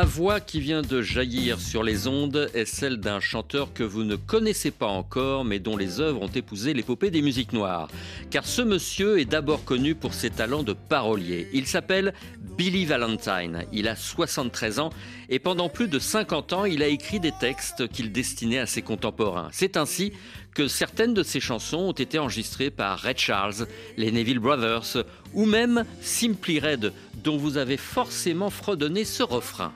La voix qui vient de jaillir sur les ondes est celle d'un chanteur que vous ne connaissez pas encore, mais dont les œuvres ont épousé l'épopée des musiques noires. Car ce monsieur est d'abord connu pour ses talents de parolier. Il s'appelle Billy Valentine. Il a 73 ans et pendant plus de 50 ans, il a écrit des textes qu'il destinait à ses contemporains. C'est ainsi que certaines de ses chansons ont été enregistrées par Red Charles, les Neville Brothers ou même Simply Red, dont vous avez forcément fredonné ce refrain.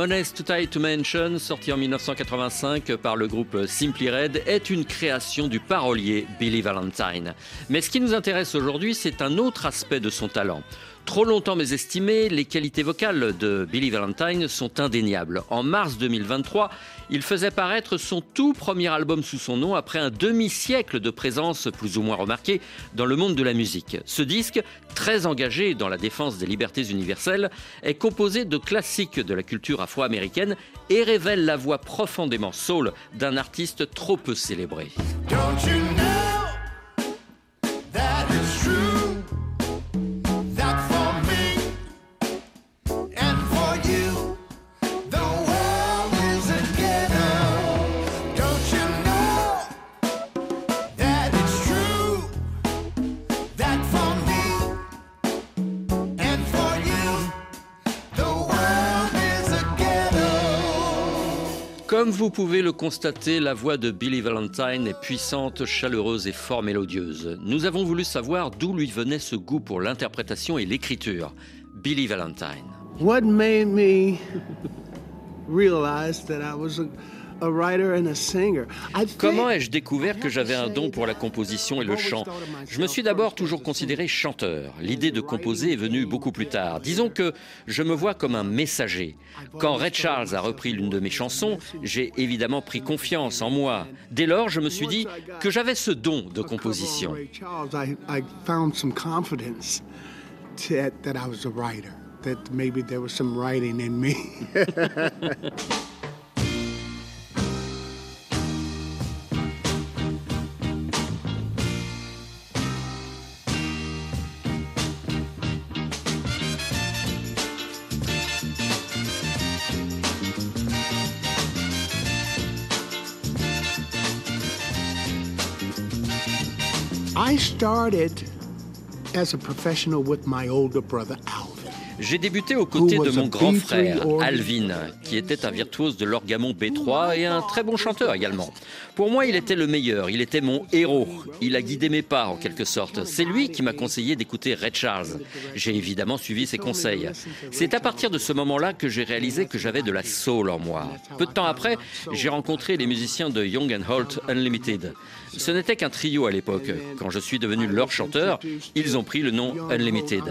Too Tight to Mention, sorti en 1985 par le groupe Simply Red, est une création du parolier Billy Valentine. Mais ce qui nous intéresse aujourd'hui, c'est un autre aspect de son talent. Trop longtemps mésestimé, les qualités vocales de Billy Valentine sont indéniables. En mars 2023, il faisait paraître son tout premier album sous son nom après un demi-siècle de présence plus ou moins remarquée dans le monde de la musique. Ce disque, très engagé dans la défense des libertés universelles, est composé de classiques de la culture afro-américaine et révèle la voix profondément soul d'un artiste trop peu célébré. Vous pouvez le constater, la voix de Billy Valentine est puissante, chaleureuse et fort mélodieuse. Nous avons voulu savoir d'où lui venait ce goût pour l'interprétation et l'écriture. Billy Valentine. A writer and a singer? I think- Comment ai-je découvert que j'avais un don pour la composition et le chant Je me suis d'abord toujours considéré chanteur. L'idée de composer est venue beaucoup plus tard. Disons que je me vois comme un messager. Quand Red Charles a repris l'une de mes chansons, j'ai évidemment pris confiance en moi. Dès lors, je me suis dit que j'avais ce don de composition. Started as a professional with my older brother Alvin. J'ai débuté aux côtés de mon grand frère, Alvin, qui était un virtuose de l'orgamon B3 et un très bon chanteur également. Pour moi, il était le meilleur, il était mon héros. Il a guidé mes pas en quelque sorte. C'est lui qui m'a conseillé d'écouter Red Charles. J'ai évidemment suivi ses conseils. C'est à partir de ce moment-là que j'ai réalisé que j'avais de la soul en moi. Peu de temps après, j'ai rencontré les musiciens de Young and Holt Unlimited. Ce n'était qu'un trio à l'époque. Quand je suis devenu leur chanteur, ils ont pris le nom Unlimited.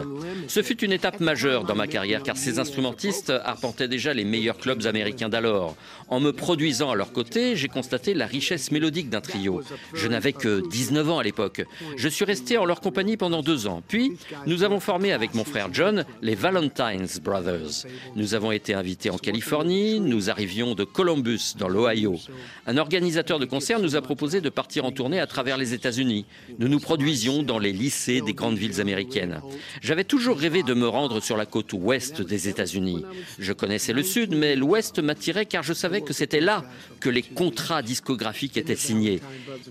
Ce fut une étape majeure majeur dans ma carrière car ces instrumentistes arpentaient déjà les meilleurs clubs américains d'alors. En me produisant à leur côté, j'ai constaté la richesse mélodique d'un trio. Je n'avais que 19 ans à l'époque. Je suis resté en leur compagnie pendant deux ans. Puis, nous avons formé avec mon frère John les Valentines Brothers. Nous avons été invités en Californie, nous arrivions de Columbus dans l'Ohio. Un organisateur de concert nous a proposé de partir en tournée à travers les États-Unis. Nous nous produisions dans les lycées des grandes villes américaines. J'avais toujours rêvé de me rendre sur la côte ouest des États-Unis. Je connaissais le sud, mais l'ouest m'attirait car je savais que c'était là que les contrats discographiques étaient signés.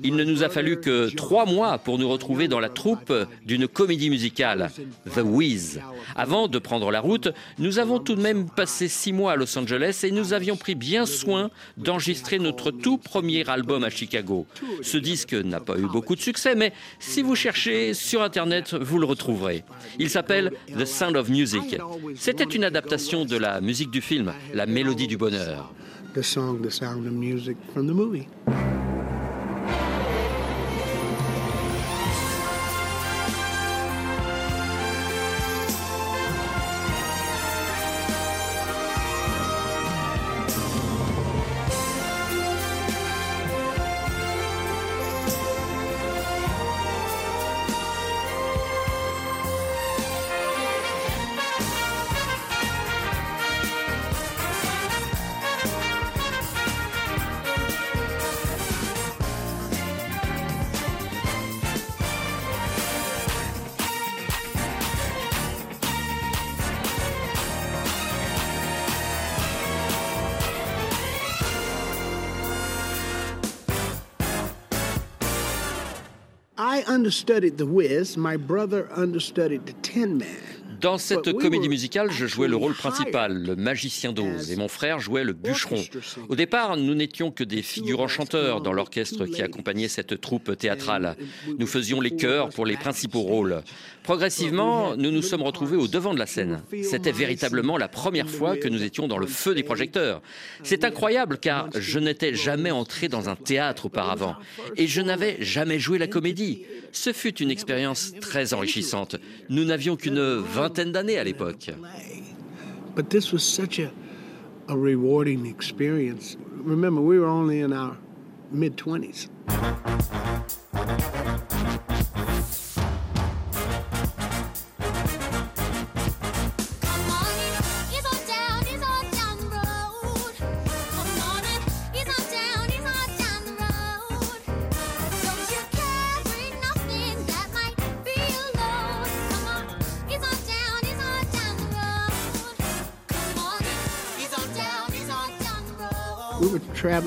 Il ne nous a fallu que trois mois pour nous retrouver dans la troupe d'une comédie musicale, The Wiz. Avant de prendre la route, nous avons tout de même passé six mois à Los Angeles et nous avions pris bien soin d'enregistrer notre tout premier album à Chicago. Ce disque n'a pas eu beaucoup de succès, mais si vous cherchez sur Internet, vous le retrouverez. Il s'appelle The Sound of Music. C'était une adaptation de la musique du film, La Mélodie du Bonheur. The song, The Sound of Music from the movie. Understudied The Wiz. My brother understudied the Tin Man. Dans cette comédie musicale, je jouais le rôle principal, le magicien d'Oz, et mon frère jouait le bûcheron. Au départ, nous n'étions que des figurants chanteurs dans l'orchestre qui accompagnait cette troupe théâtrale. Nous faisions les chœurs pour les principaux rôles. Progressivement, nous nous sommes retrouvés au devant de la scène. C'était véritablement la première fois que nous étions dans le feu des projecteurs. C'est incroyable car je n'étais jamais entré dans un théâtre auparavant et je n'avais jamais joué la comédie. Ce fut une expérience très enrichissante. Nous n'avions qu'une vingtaine d'années à l'époque.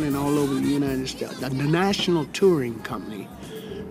Traveling all over the United States. The, the National Touring Company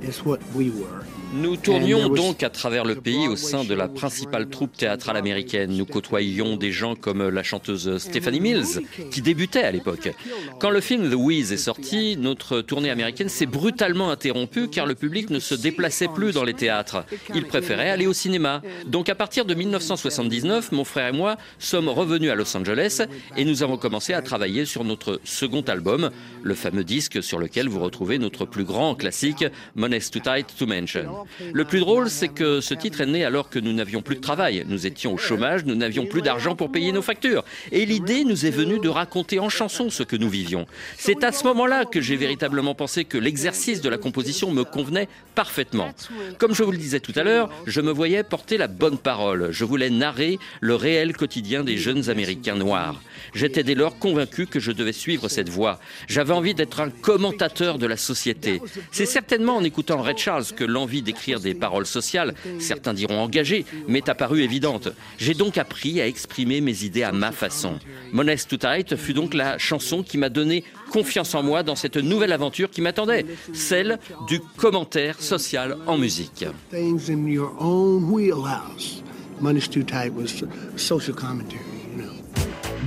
is what we were. Nous tournions donc à travers le pays au sein de la principale troupe théâtrale américaine. Nous côtoyions des gens comme la chanteuse Stephanie Mills, qui débutait à l'époque. Quand le film The Wiz est sorti, notre tournée américaine s'est brutalement interrompue car le public ne se déplaçait plus dans les théâtres. Il préférait aller au cinéma. Donc à partir de 1979, mon frère et moi sommes revenus à Los Angeles et nous avons commencé à travailler sur notre second album, le fameux disque sur lequel vous retrouvez notre plus grand classique, Money's Too Tight to Mention. Le plus drôle, c'est que ce titre est né alors que nous n'avions plus de travail. Nous étions au chômage, nous n'avions plus d'argent pour payer nos factures. Et l'idée nous est venue de raconter en chanson ce que nous vivions. C'est à ce moment-là que j'ai véritablement pensé que l'exercice de la composition me convenait parfaitement. Comme je vous le disais tout à l'heure, je me voyais porter la bonne parole. Je voulais narrer le réel quotidien des jeunes Américains noirs. J'étais dès lors convaincu que je devais suivre cette voie. J'avais envie d'être un commentateur de la société. C'est certainement en écoutant Red Charles que l'envie d'écrire des paroles sociales, certains diront engagées, m'est apparue évidente. J'ai donc appris à exprimer mes idées à ma façon. Monest Too Tight fut donc la chanson qui m'a donné confiance en moi dans cette nouvelle aventure qui m'attendait, celle du commentaire social en musique. Things in your own wheelhouse. Money's Too Tight was social commentary, you know.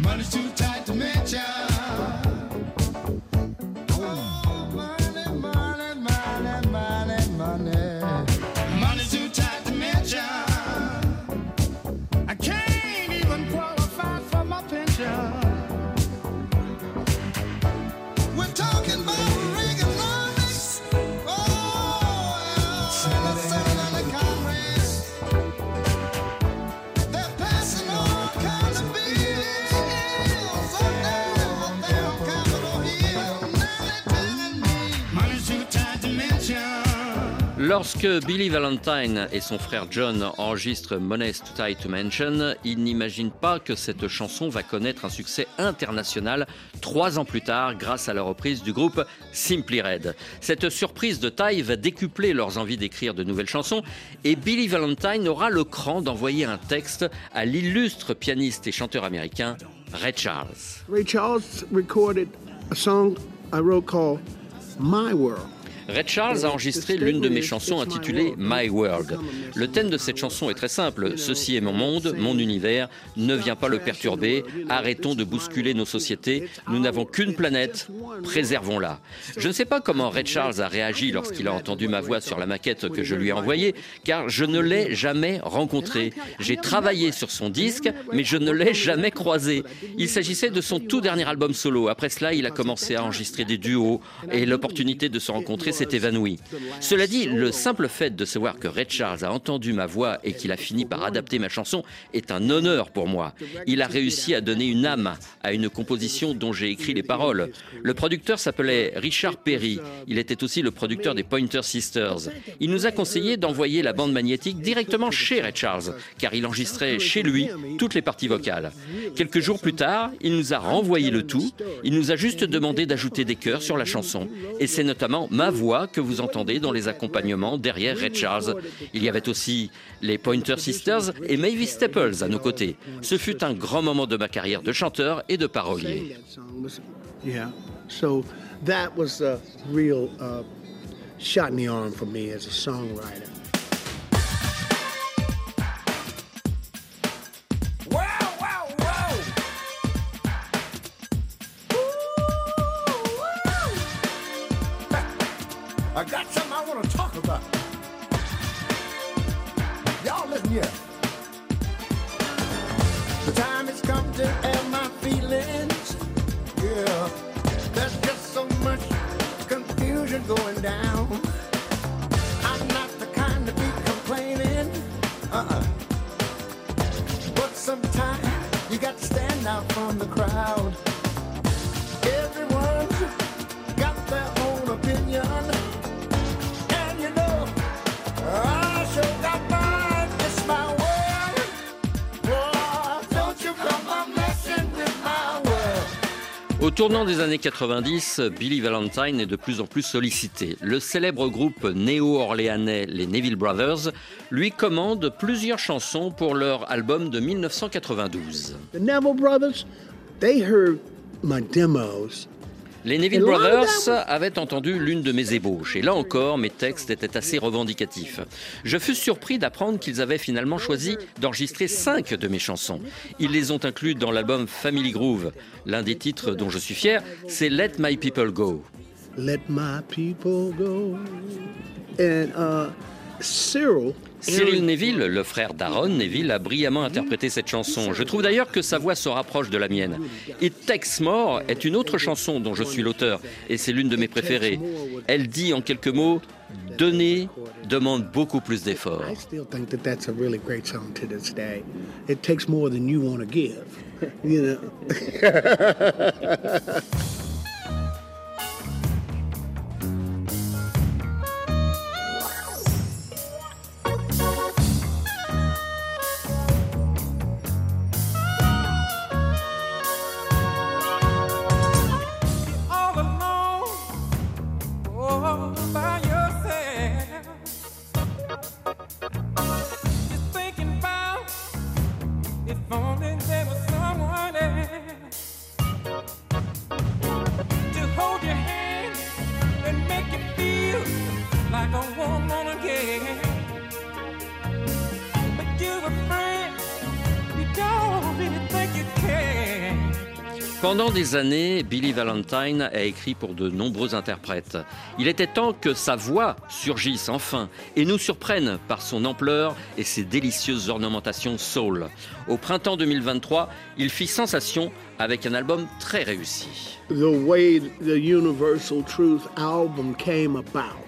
Money's too tight to mention. Lorsque Billy Valentine et son frère John enregistrent Money's Too to Mention, ils n'imaginent pas que cette chanson va connaître un succès international trois ans plus tard grâce à la reprise du groupe Simply Red. Cette surprise de taille va décupler leurs envies d'écrire de nouvelles chansons et Billy Valentine aura le cran d'envoyer un texte à l'illustre pianiste et chanteur américain Ray Charles. Ray Charles recorded a song I wrote called My World. Red Charles a enregistré l'une de mes chansons intitulée My World. Le thème de cette chanson est très simple. Ceci est mon monde, mon univers. Ne viens pas le perturber. Arrêtons de bousculer nos sociétés. Nous n'avons qu'une planète. Préservons-la. Je ne sais pas comment Red Charles a réagi lorsqu'il a entendu ma voix sur la maquette que je lui ai envoyée, car je ne l'ai jamais rencontré. J'ai travaillé sur son disque, mais je ne l'ai jamais croisé. Il s'agissait de son tout dernier album solo. Après cela, il a commencé à enregistrer des duos et l'opportunité de se rencontrer s'est évanouie. Cela dit, le simple fait de savoir que Red Charles a entendu ma voix et qu'il a fini par adapter ma chanson est un honneur pour moi. Il a réussi à donner une âme à une composition dont j'ai écrit les paroles. Le producteur s'appelait Richard Perry. Il était aussi le producteur des Pointer Sisters. Il nous a conseillé d'envoyer la bande magnétique directement chez Red Charles, car il enregistrait chez lui toutes les parties vocales. Quelques jours plus tard, il nous a renvoyé le tout. Il nous a juste demandé d'ajouter des chœurs sur la chanson. Et c'est notamment ma voix que vous entendez dans les accompagnements derrière Red Charles. Il y avait aussi les Pointer Sisters et Mavis Staples à nos côtés. Ce fut un grand moment de ma carrière de chanteur et de parolier. Uh, shot arm for me as a songwriter. Au tournant des années 90, Billy Valentine est de plus en plus sollicité. Le célèbre groupe néo-orléanais, les Neville Brothers, lui commande plusieurs chansons pour leur album de 1992. The Neville Brothers, they heard my demos. Les Neville Brothers avaient entendu l'une de mes ébauches, et là encore, mes textes étaient assez revendicatifs. Je fus surpris d'apprendre qu'ils avaient finalement choisi d'enregistrer cinq de mes chansons. Ils les ont inclus dans l'album Family Groove. L'un des titres dont je suis fier, c'est Let My People Go. Let my people go. And uh, Cyril. Cyril Neville, le frère d'Aaron Neville, a brillamment interprété cette chanson. Je trouve d'ailleurs que sa voix se rapproche de la mienne. It Takes More est une autre chanson dont je suis l'auteur, et c'est l'une de mes préférées. Elle dit en quelques mots Donner demande beaucoup plus d'efforts. des années, Billy Valentine a écrit pour de nombreux interprètes. Il était temps que sa voix surgisse enfin et nous surprenne par son ampleur et ses délicieuses ornementations soul. Au printemps 2023, il fit sensation avec un album très réussi. The way the Universal Truth album came about.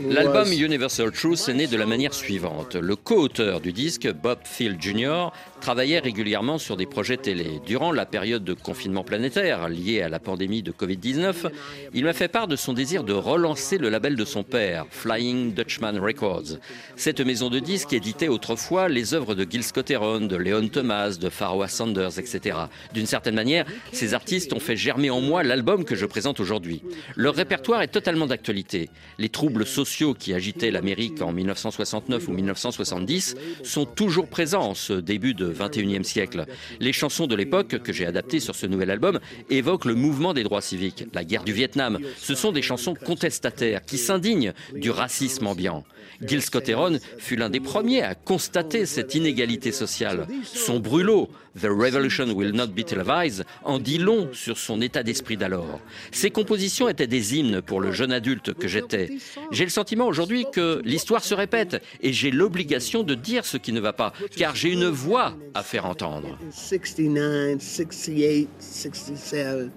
L'album Universal Truth est né de la manière suivante. Le co-auteur du disque, Bob Field Jr., travaillait régulièrement sur des projets télé. Durant la période de confinement planétaire liée à la pandémie de Covid-19, il m'a fait part de son désir de relancer le label de son père, Flying Dutchman Records. Cette maison de disques éditait autrefois les œuvres de Gil Scott-Heron, de Leon Thomas, de Pharoah Sanders, etc. D'une certaine manière, ces artistes ont fait germer en moi l'album que je présente aujourd'hui. Leur répertoire est totalement d'actualité. Les troubles sociaux qui agitaient l'Amérique en 1969 ou 1970 sont toujours présents en ce début de 21e siècle. Les chansons de l'époque que j'ai adaptées sur ce nouvel album évoquent le mouvement des droits civiques, la guerre du Vietnam. Ce sont des chansons contestataires qui s'indignent du racisme ambiant. Gil Scott-Heron fut l'un des premiers à constater cette inégalité sociale. Son brûlot, The Revolution Will Not Be Televised, en dit long sur son état d'esprit d'alors. Ses compositions étaient des hymnes pour le jeune adulte que j'étais. J'ai le sentiment aujourd'hui que l'histoire se répète et j'ai l'obligation de dire ce qui ne va pas, car j'ai une voix à faire entendre. 69, 68, 67.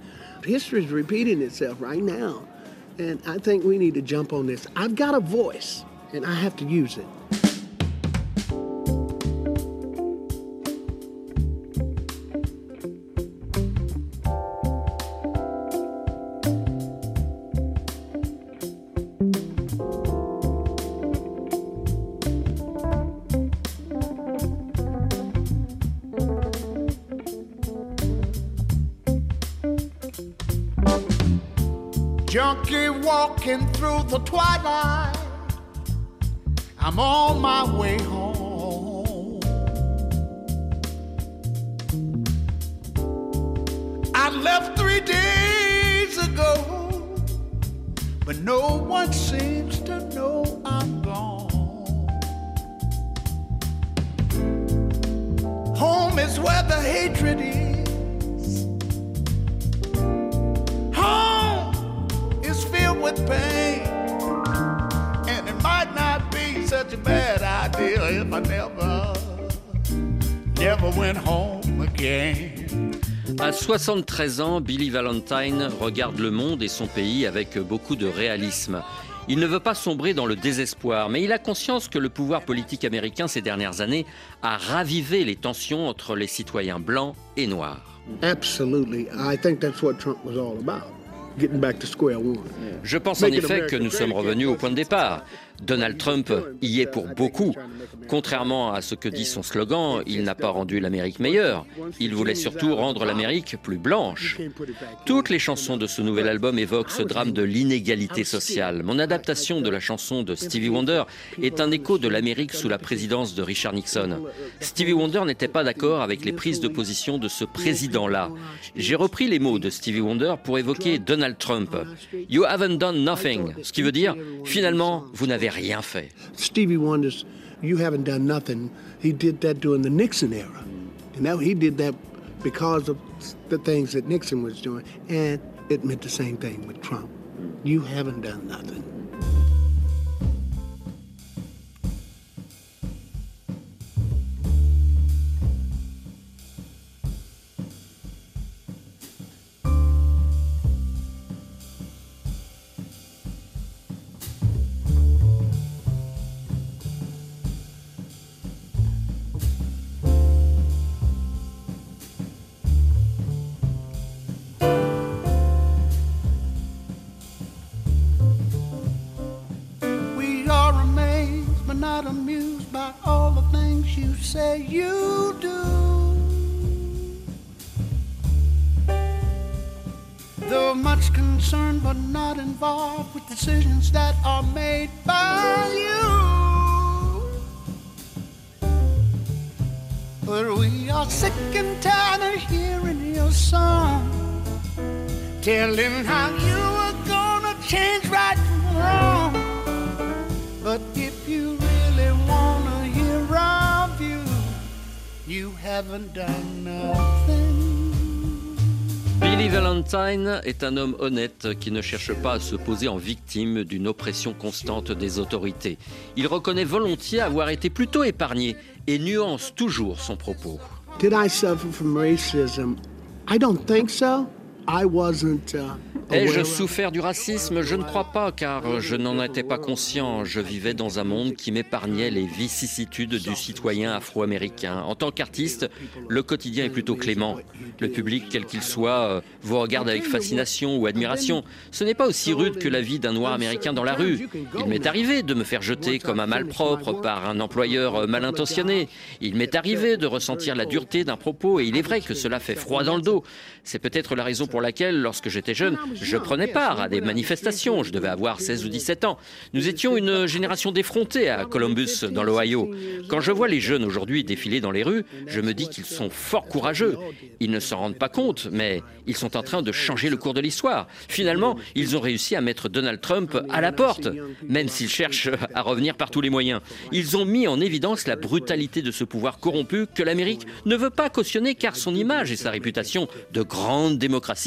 History is repeating itself right now. And I think we need to jump on this. I've got a voice, and I have to use it. Junkie walking through the twilight. I'm on my way home. I left three days ago, but no one seems again. À 73 ans, Billy Valentine regarde le monde et son pays avec beaucoup de réalisme. Il ne veut pas sombrer dans le désespoir, mais il a conscience que le pouvoir politique américain ces dernières années a ravivé les tensions entre les citoyens blancs et noirs. Absolutely. I think that's what Trump was all about. Je pense en effet que nous sommes revenus au point de départ. Donald Trump y est pour beaucoup. Contrairement à ce que dit son slogan, il n'a pas rendu l'Amérique meilleure. Il voulait surtout rendre l'Amérique plus blanche. Toutes les chansons de ce nouvel album évoquent ce drame de l'inégalité sociale. Mon adaptation de la chanson de Stevie Wonder est un écho de l'Amérique sous la présidence de Richard Nixon. Stevie Wonder n'était pas d'accord avec les prises de position de ce président-là. J'ai repris les mots de Stevie Wonder pour évoquer Donald Trump. You haven't done nothing, ce qui veut dire finalement vous n'avez rien fait. Stevie Wonder's You Haven't Done Nothing, he did that during the Nixon era. And now he did that because of the things that Nixon was doing. And it meant the same thing with Trump. You haven't done nothing. Not involved with decisions that are made by you. But we are sick and tired of hearing your song telling how you are gonna change right from wrong. But if you really wanna hear our view, you haven't done nothing. Billy Valentine est un homme honnête qui ne cherche pas à se poser en victime d'une oppression constante des autorités. Il reconnaît volontiers avoir été plutôt épargné et nuance toujours son propos. Did I suffer from racism? I don't think so. I wasn't. Uh, Ai-je of. souffert du racisme Je ne crois pas, car je n'en étais pas conscient. Je vivais dans un monde qui m'épargnait les vicissitudes du citoyen afro-américain. En tant qu'artiste, le quotidien est plutôt clément. Le public, quel qu'il soit, euh, vous regarde avec fascination ou admiration. Ce n'est pas aussi rude que la vie d'un noir américain dans la rue. Il m'est arrivé de me faire jeter comme un malpropre par un employeur euh, mal intentionné. Il m'est arrivé de ressentir la dureté d'un propos, et il est vrai que cela fait froid dans le dos. C'est peut-être la raison pour laquelle, lorsque j'étais jeune, je prenais part à des manifestations. Je devais avoir 16 ou 17 ans. Nous étions une génération d'effrontés à Columbus, dans l'Ohio. Quand je vois les jeunes aujourd'hui défiler dans les rues, je me dis qu'ils sont fort courageux. Ils ne s'en rendent pas compte, mais ils sont en train de changer le cours de l'histoire. Finalement, ils ont réussi à mettre Donald Trump à la porte, même s'ils cherchent à revenir par tous les moyens. Ils ont mis en évidence la brutalité de ce pouvoir corrompu que l'Amérique ne veut pas cautionner car son image et sa réputation de grande démocratie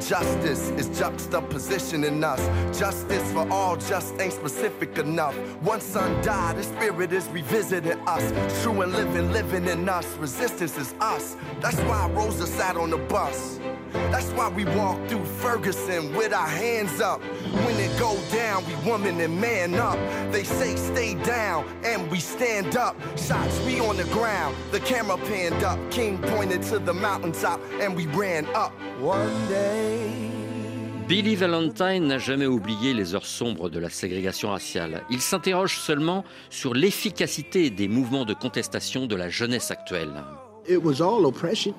Justice is juxtaposition in us. Justice for all just ain't specific enough. One son died, his spirit is revisiting us. True and living, living in us. Resistance is us. That's why Rosa sat on the bus. That's why we walk through Ferguson with our hands up. When it go down, we woman and man up. They say stay down, and we stand up. Shots we on the ground, the camera panned up. King pointed to the mountaintop, and we ran up. One day. Billy Valentine n'a jamais oublié les heures sombres de la ségrégation raciale. Il s'interroge seulement sur l'efficacité des mouvements de contestation de la jeunesse actuelle. It was all oppression,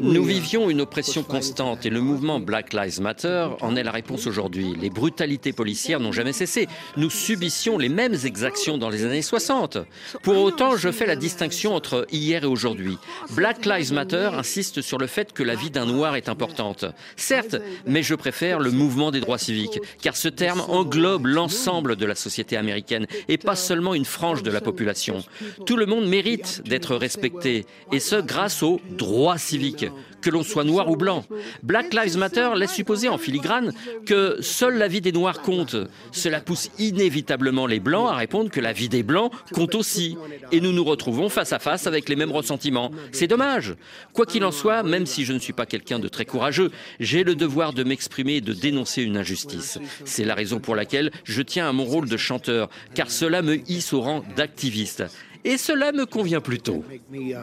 Nous vivions une oppression constante et le mouvement Black Lives Matter en est la réponse aujourd'hui. Les brutalités policières n'ont jamais cessé. Nous subissions les mêmes exactions dans les années 60. Pour autant, je fais la distinction entre hier et aujourd'hui. Black Lives Matter insiste sur le fait que la vie d'un noir est importante. Certes, mais je préfère le mouvement des droits civiques, car ce terme englobe l'ensemble de la société américaine et pas seulement une frange de la population. Tout le monde mérite d'être respecté, et ce grâce aux droits civiques, que l'on soit noir ou blanc. Black Lives Matter laisse supposer en filigrane que seule la vie des noirs compte. Cela pousse inévitablement les blancs à répondre que la vie des blancs compte aussi. Et nous nous retrouvons face à face avec les mêmes ressentiments. C'est dommage. Quoi qu'il en soit, même si je ne suis pas quelqu'un de très courageux, j'ai le devoir de m'exprimer et de dénoncer une injustice. C'est la raison pour laquelle je tiens à mon rôle de chanteur, car cela me hisse au rang d'activiste. Et cela me convient plutôt. make me uh,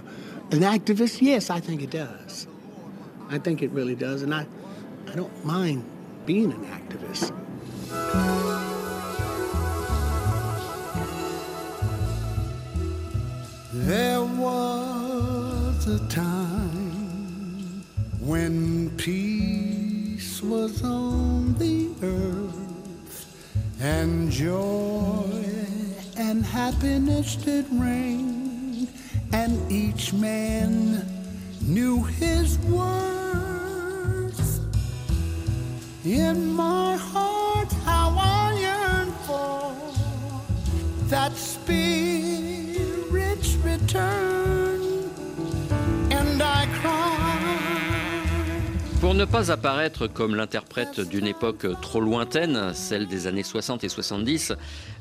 an activist? Yes, I think it does. I think it really does, and I, I don't mind being an activist. There was a time when peace was on the earth and joy and happiness did reign, and each man knew his worth. In my heart, how I yearn for that spirit's Pour ne pas apparaître comme l'interprète d'une époque trop lointaine, celle des années 60 et 70,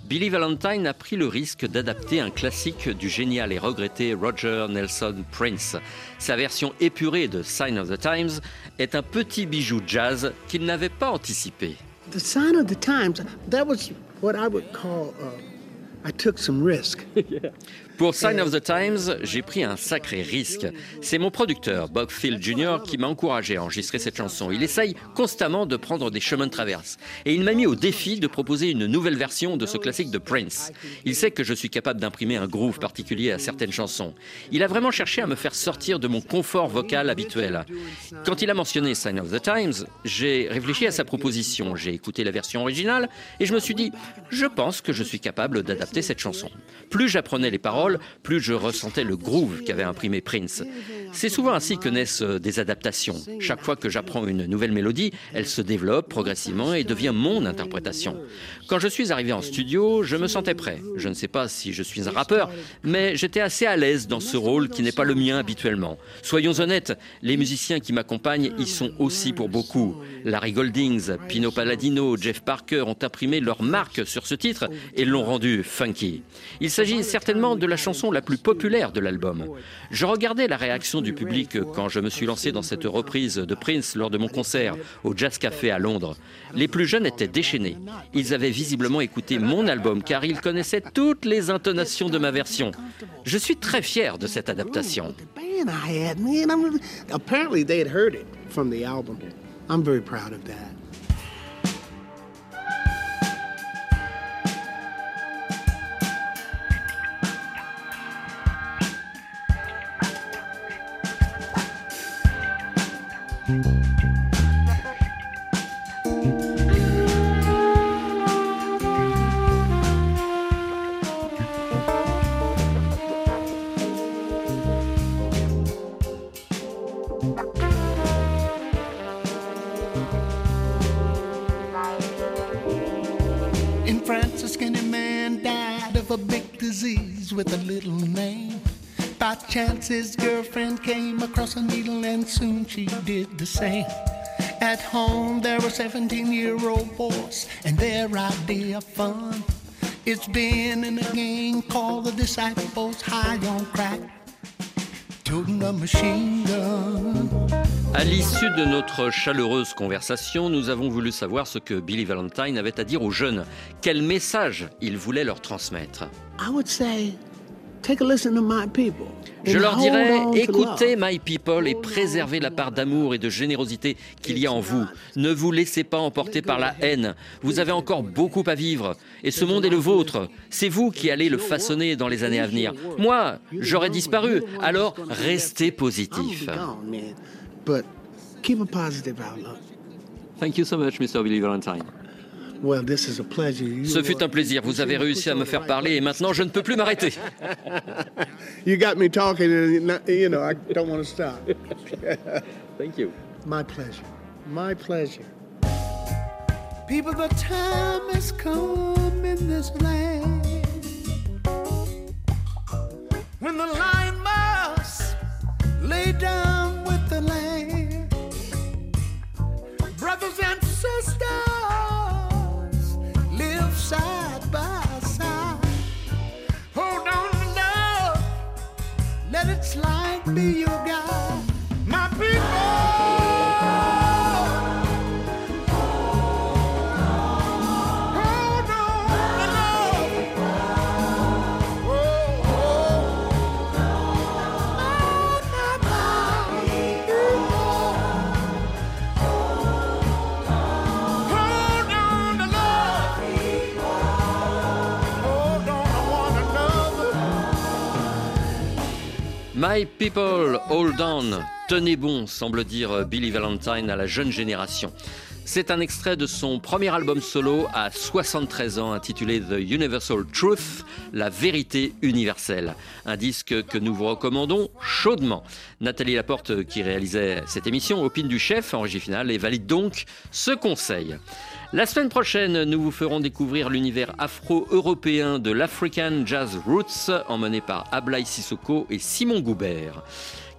Billy Valentine a pris le risque d'adapter un classique du génial et regretté Roger Nelson Prince. Sa version épurée de Sign of the Times est un petit bijou jazz qu'il n'avait pas anticipé. The sign of the times, that was what I would call, uh, I took some risk. Pour Sign of the Times, j'ai pris un sacré risque. C'est mon producteur, Bob Field Jr., qui m'a encouragé à enregistrer cette chanson. Il essaye constamment de prendre des chemins de traverse. Et il m'a mis au défi de proposer une nouvelle version de ce classique de Prince. Il sait que je suis capable d'imprimer un groove particulier à certaines chansons. Il a vraiment cherché à me faire sortir de mon confort vocal habituel. Quand il a mentionné Sign of the Times, j'ai réfléchi à sa proposition. J'ai écouté la version originale et je me suis dit, je pense que je suis capable d'adapter cette chanson. Plus j'apprenais les paroles, plus je ressentais le groove qu'avait imprimé Prince. C'est souvent ainsi que naissent euh, des adaptations. Chaque fois que j'apprends une nouvelle mélodie, elle se développe progressivement et devient mon interprétation. Quand je suis arrivé en studio, je me sentais prêt. Je ne sais pas si je suis un rappeur, mais j'étais assez à l'aise dans ce rôle qui n'est pas le mien habituellement. Soyons honnêtes, les musiciens qui m'accompagnent y sont aussi pour beaucoup. Larry Goldings, Pino Palladino, Jeff Parker ont imprimé leur marque sur ce titre et l'ont rendu funky. Il s'agit certainement de la chanson la plus populaire de l'album. Je regardais la réaction du public quand je me suis lancé dans cette reprise de Prince lors de mon concert au Jazz Café à Londres. Les plus jeunes étaient déchaînés. Ils avaient visiblement écouté mon album car ils connaissaient toutes les intonations de ma version. Je suis très fier de cette adaptation. apparently they had heard it from the album. I'm very proud of that. Across a needle, and soon she did the same. At home, there were 17 year old boys, and their idea of fun. It's been in a gang called the Disciples, high on crack, toting a machine gun. À l'issue de notre chaleureuse conversation, nous avons voulu savoir ce que Billy Valentine avait à dire aux jeunes. Quel message il voulait leur transmettre? I would say, take a listen to my people. Je leur dirais, écoutez. My People et préservez la part d'amour et de générosité qu'il y a en vous. Ne vous laissez pas emporter par la haine. Vous avez encore beaucoup à vivre. Et ce monde est le vôtre. C'est vous qui allez le façonner dans les années à venir. Moi, j'aurais disparu. Alors, restez positif. gonna be gone, man. But keep a positive outlook. Thank you so much, Mr. Billy Valentine. Ce fut un plaisir. Vous avez réussi à me faire parler et maintenant je ne peux plus m'arrêter. You got me talking, you know I don't want to stop. Thank you. My pleasure. My pleasure. People, the time has come in this land when the lion must lay down with the lamb. Brothers and sisters side by side. Hold on to love, let its light be your guide. My people, hold on. Tenez bon, semble dire Billy Valentine à la jeune génération. C'est un extrait de son premier album solo à 73 ans intitulé The Universal Truth, la vérité universelle. Un disque que nous vous recommandons chaudement. Nathalie Laporte, qui réalisait cette émission, opine du chef en régie finale et valide donc ce conseil. La semaine prochaine, nous vous ferons découvrir l'univers afro-européen de l'African Jazz Roots, emmené par Ablaï Sissoko et Simon Goubert.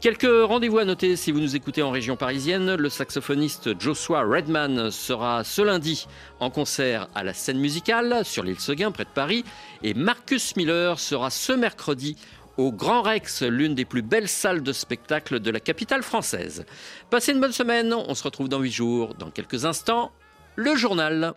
Quelques rendez-vous à noter si vous nous écoutez en région parisienne. Le saxophoniste Joshua Redman sera ce lundi en concert à la scène musicale sur l'île Seguin près de Paris. Et Marcus Miller sera ce mercredi au Grand Rex, l'une des plus belles salles de spectacle de la capitale française. Passez une bonne semaine, on se retrouve dans 8 jours. Dans quelques instants, le journal.